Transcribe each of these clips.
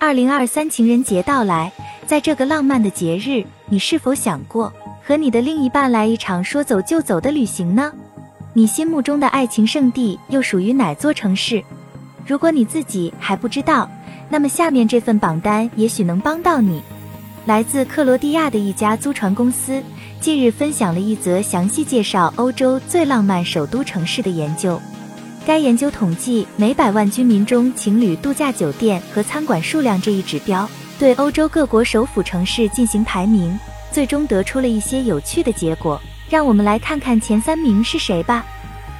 二零二三情人节到来，在这个浪漫的节日，你是否想过和你的另一半来一场说走就走的旅行呢？你心目中的爱情圣地又属于哪座城市？如果你自己还不知道，那么下面这份榜单也许能帮到你。来自克罗地亚的一家租船公司近日分享了一则详细介绍欧洲最浪漫首都城市的研究。该研究统计每百万居民中情侣度假酒店和餐馆数量这一指标，对欧洲各国首府城市进行排名，最终得出了一些有趣的结果。让我们来看看前三名是谁吧。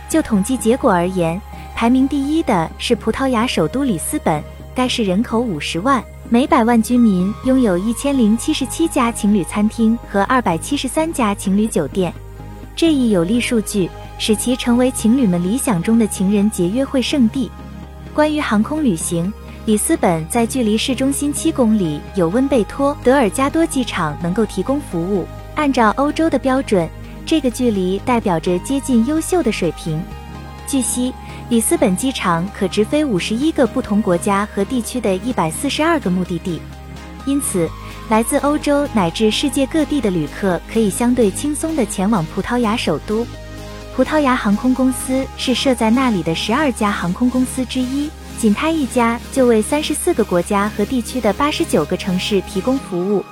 就统计结果而言，排名第一的是葡萄牙首都里斯本，该市人口五十万，每百万居民拥有一千零七十七家情侣餐厅和二百七十三家情侣酒店。这一有力数据。使其成为情侣们理想中的情人节约会圣地。关于航空旅行，里斯本在距离市中心七公里有温贝托德尔加多机场能够提供服务。按照欧洲的标准，这个距离代表着接近优秀的水平。据悉，里斯本机场可直飞五十一个不同国家和地区的一百四十二个目的地，因此，来自欧洲乃至世界各地的旅客可以相对轻松地前往葡萄牙首都。葡萄牙航空公司是设在那里的十二家航空公司之一，仅它一家就为三十四个国家和地区的八十九个城市提供服务。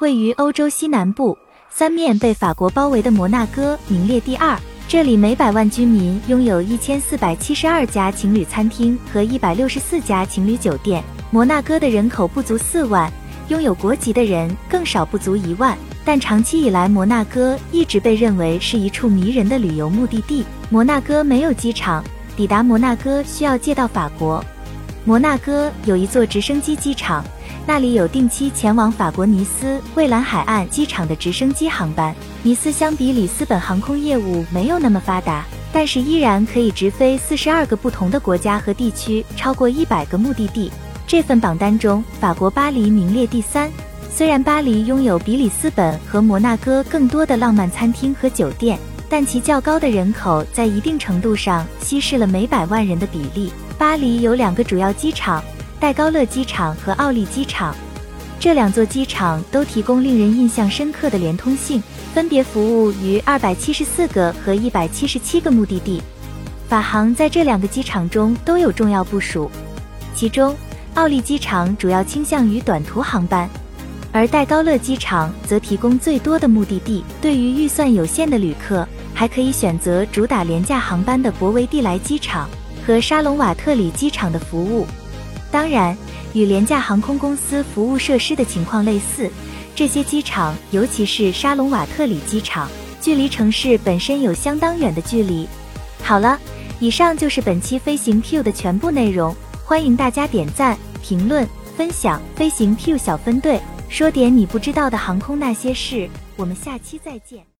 位于欧洲西南部、三面被法国包围的摩纳哥名列第二，这里每百万居民拥有一千四百七十二家情侣餐厅和一百六十四家情侣酒店。摩纳哥的人口不足四万，拥有国籍的人更少不足一万。但长期以来，摩纳哥一直被认为是一处迷人的旅游目的地。摩纳哥没有机场，抵达摩纳哥需要借道法国。摩纳哥有一座直升机机场，那里有定期前往法国尼斯蔚蓝海岸机场的直升机航班。尼斯相比里斯本航空业务没有那么发达，但是依然可以直飞四十二个不同的国家和地区，超过一百个目的地。这份榜单中，法国巴黎名列第三。虽然巴黎拥有比里斯本和摩纳哥更多的浪漫餐厅和酒店，但其较高的人口在一定程度上稀释了每百万人的比例。巴黎有两个主要机场：戴高乐机场和奥利机场。这两座机场都提供令人印象深刻的连通性，分别服务于二百七十四个和一百七十七个目的地。法航在这两个机场中都有重要部署，其中奥利机场主要倾向于短途航班。而戴高乐机场则提供最多的目的地。对于预算有限的旅客，还可以选择主打廉价航班的博维蒂莱机场和沙龙瓦特里机场的服务。当然，与廉价航空公司服务设施的情况类似，这些机场，尤其是沙龙瓦特里机场，距离城市本身有相当远的距离。好了，以上就是本期飞行 Q 的全部内容，欢迎大家点赞、评论、分享。飞行 Q 小分队。说点你不知道的航空那些事，我们下期再见。